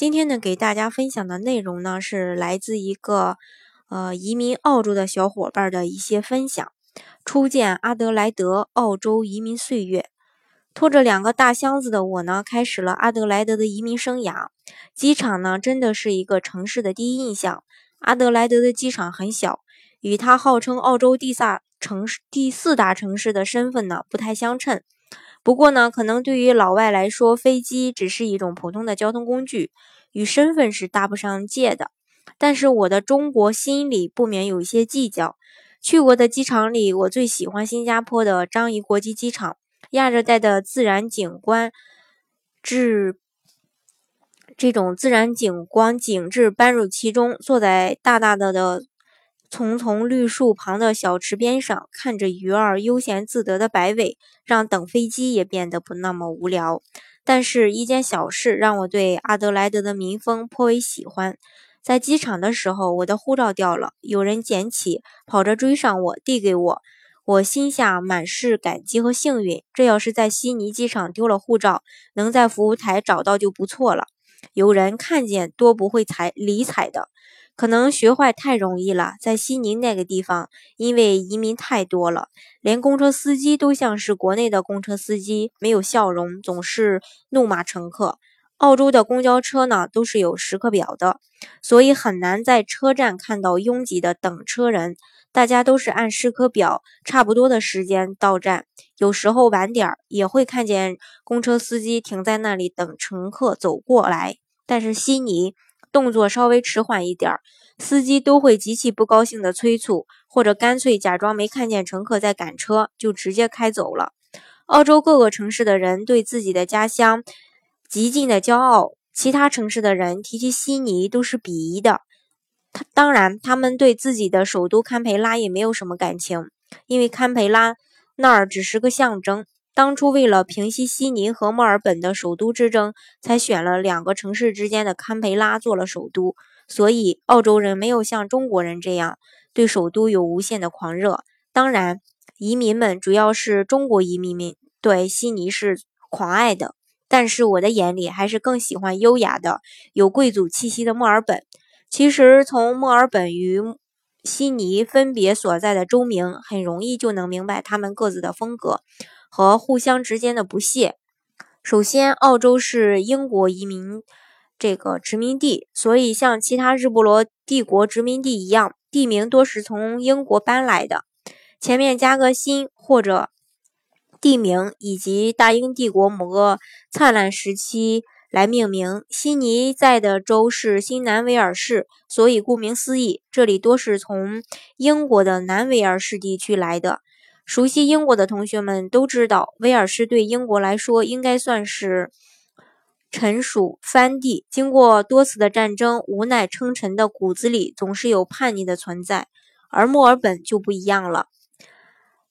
今天呢，给大家分享的内容呢，是来自一个呃移民澳洲的小伙伴的一些分享。初见阿德莱德，澳洲移民岁月，拖着两个大箱子的我呢，开始了阿德莱德的移民生涯。机场呢，真的是一个城市的第一印象。阿德莱德的机场很小，与它号称澳洲第大城市、第四大城市的身份呢，不太相称。不过呢，可能对于老外来说，飞机只是一种普通的交通工具，与身份是搭不上界的。但是我的中国心里不免有一些计较。去过的机场里，我最喜欢新加坡的樟宜国际机场，亚热带的自然景观至这种自然景观景致搬入其中，坐在大大的的。丛丛绿树旁的小池边上，看着鱼儿悠闲自得的摆尾，让等飞机也变得不那么无聊。但是，一件小事让我对阿德莱德的民风颇为喜欢。在机场的时候，我的护照掉了，有人捡起，跑着追上我，递给我。我心下满是感激和幸运。这要是在悉尼机场丢了护照，能在服务台找到就不错了。有人看见，多不会睬理睬的。可能学坏太容易了，在悉尼那个地方，因为移民太多了，连公车司机都像是国内的公车司机，没有笑容，总是怒骂乘客。澳洲的公交车呢，都是有时刻表的，所以很难在车站看到拥挤的等车人，大家都是按时刻表差不多的时间到站，有时候晚点儿也会看见公车司机停在那里等乘客走过来。但是悉尼。动作稍微迟缓一点儿，司机都会极其不高兴地催促，或者干脆假装没看见乘客在赶车，就直接开走了。澳洲各个城市的人对自己的家乡极尽的骄傲，其他城市的人提起悉尼都是鄙夷的。他当然，他们对自己的首都堪培拉也没有什么感情，因为堪培拉那儿只是个象征。当初为了平息悉尼和墨尔本的首都之争，才选了两个城市之间的堪培拉做了首都。所以，澳洲人没有像中国人这样对首都有无限的狂热。当然，移民们主要是中国移民们对悉尼是狂爱的。但是，我的眼里还是更喜欢优雅的、有贵族气息的墨尔本。其实，从墨尔本与悉尼分别所在的州名，很容易就能明白他们各自的风格。和互相之间的不屑。首先，澳洲是英国移民这个殖民地，所以像其他日不落帝国殖民地一样，地名多是从英国搬来的，前面加个新或者地名以及大英帝国某个灿烂时期来命名。悉尼在的州是新南威尔士，所以顾名思义，这里多是从英国的南威尔士地区来的。熟悉英国的同学们都知道，威尔士对英国来说应该算是臣属藩地。经过多次的战争，无奈称臣的骨子里总是有叛逆的存在。而墨尔本就不一样了，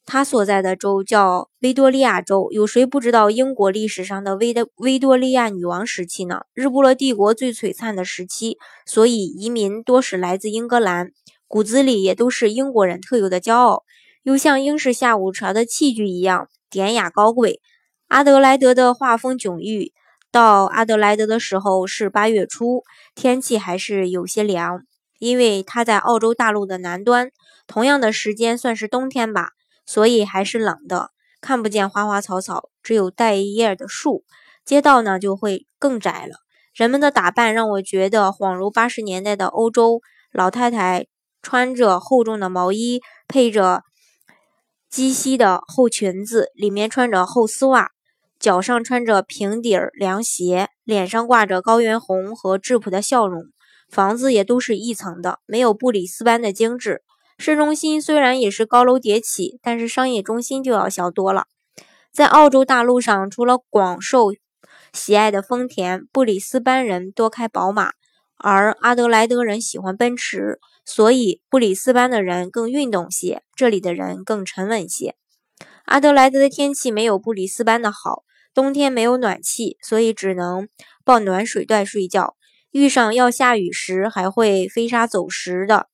他所在的州叫维多利亚州。有谁不知道英国历史上的维的维多利亚女王时期呢？日不落帝国最璀璨的时期。所以移民多是来自英格兰，骨子里也都是英国人特有的骄傲。又像英式下午茶的器具一样典雅高贵。阿德莱德的画风迥异。到阿德莱德的时候是八月初，天气还是有些凉，因为它在澳洲大陆的南端，同样的时间算是冬天吧，所以还是冷的，看不见花花草草，只有带叶的树。街道呢就会更窄了。人们的打扮让我觉得恍如八十年代的欧洲老太太，穿着厚重的毛衣，配着。鸡西的厚裙子，里面穿着厚丝袜，脚上穿着平底儿凉鞋，脸上挂着高原红和质朴的笑容。房子也都是一层的，没有布里斯班的精致。市中心虽然也是高楼叠起，但是商业中心就要小多了。在澳洲大陆上，除了广受喜爱的丰田，布里斯班人多开宝马，而阿德莱德人喜欢奔驰。所以布里斯班的人更运动些，这里的人更沉稳些。阿德莱德的天气没有布里斯班的好，冬天没有暖气，所以只能抱暖水袋睡觉。遇上要下雨时，还会飞沙走石的。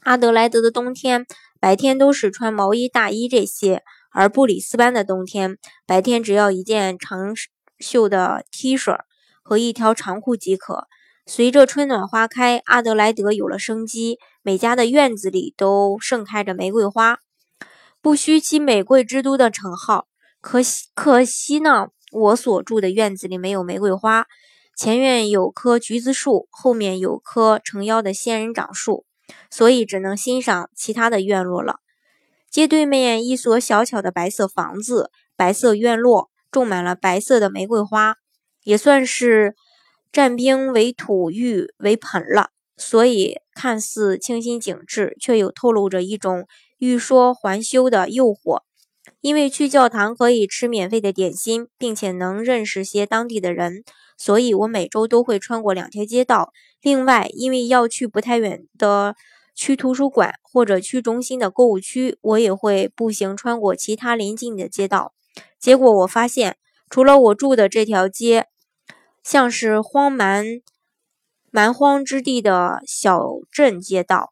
阿德莱德的冬天白天都是穿毛衣、大衣这些，而布里斯班的冬天白天只要一件长袖的 T 恤和一条长裤即可。随着春暖花开，阿德莱德有了生机，每家的院子里都盛开着玫瑰花，不虚其玫瑰之都的称号。可惜，可惜呢，我所住的院子里没有玫瑰花。前院有棵橘子树，后面有棵成妖的仙人掌树，所以只能欣赏其他的院落了。街对面一所小巧的白色房子，白色院落种满了白色的玫瑰花，也算是。占兵为土，玉为盆了，所以看似清新景致，却又透露着一种欲说还休的诱惑。因为去教堂可以吃免费的点心，并且能认识些当地的人，所以我每周都会穿过两条街道。另外，因为要去不太远的区图书馆或者区中心的购物区，我也会步行穿过其他邻近的街道。结果我发现，除了我住的这条街。像是荒蛮蛮荒之地的小镇街道，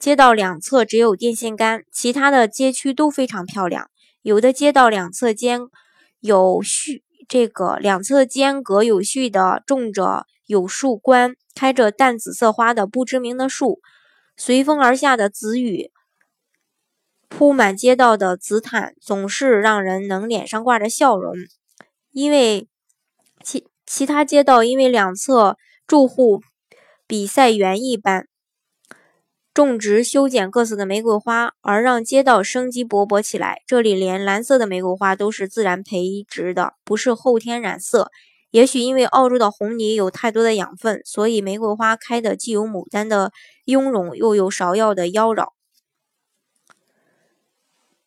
街道两侧只有电线杆，其他的街区都非常漂亮。有的街道两侧间有序，这个两侧间隔有序的种着有树冠，开着淡紫色花的不知名的树。随风而下的紫雨，铺满街道的紫毯，总是让人能脸上挂着笑容，因为其。他街道因为两侧住户比赛园一般种植修剪各色的玫瑰花，而让街道生机勃勃起来。这里连蓝色的玫瑰花都是自然培植的，不是后天染色。也许因为澳洲的红泥有太多的养分，所以玫瑰花开的既有牡丹的雍容，又有芍药的妖娆。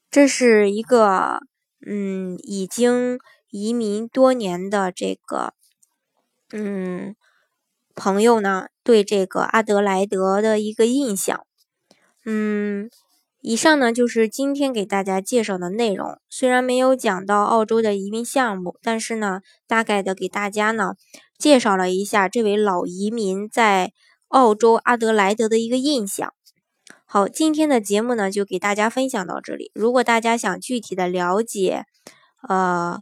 这是一个嗯，已经移民多年的这个。嗯，朋友呢对这个阿德莱德的一个印象。嗯，以上呢就是今天给大家介绍的内容。虽然没有讲到澳洲的移民项目，但是呢，大概的给大家呢介绍了一下这位老移民在澳洲阿德莱德的一个印象。好，今天的节目呢就给大家分享到这里。如果大家想具体的了解，呃。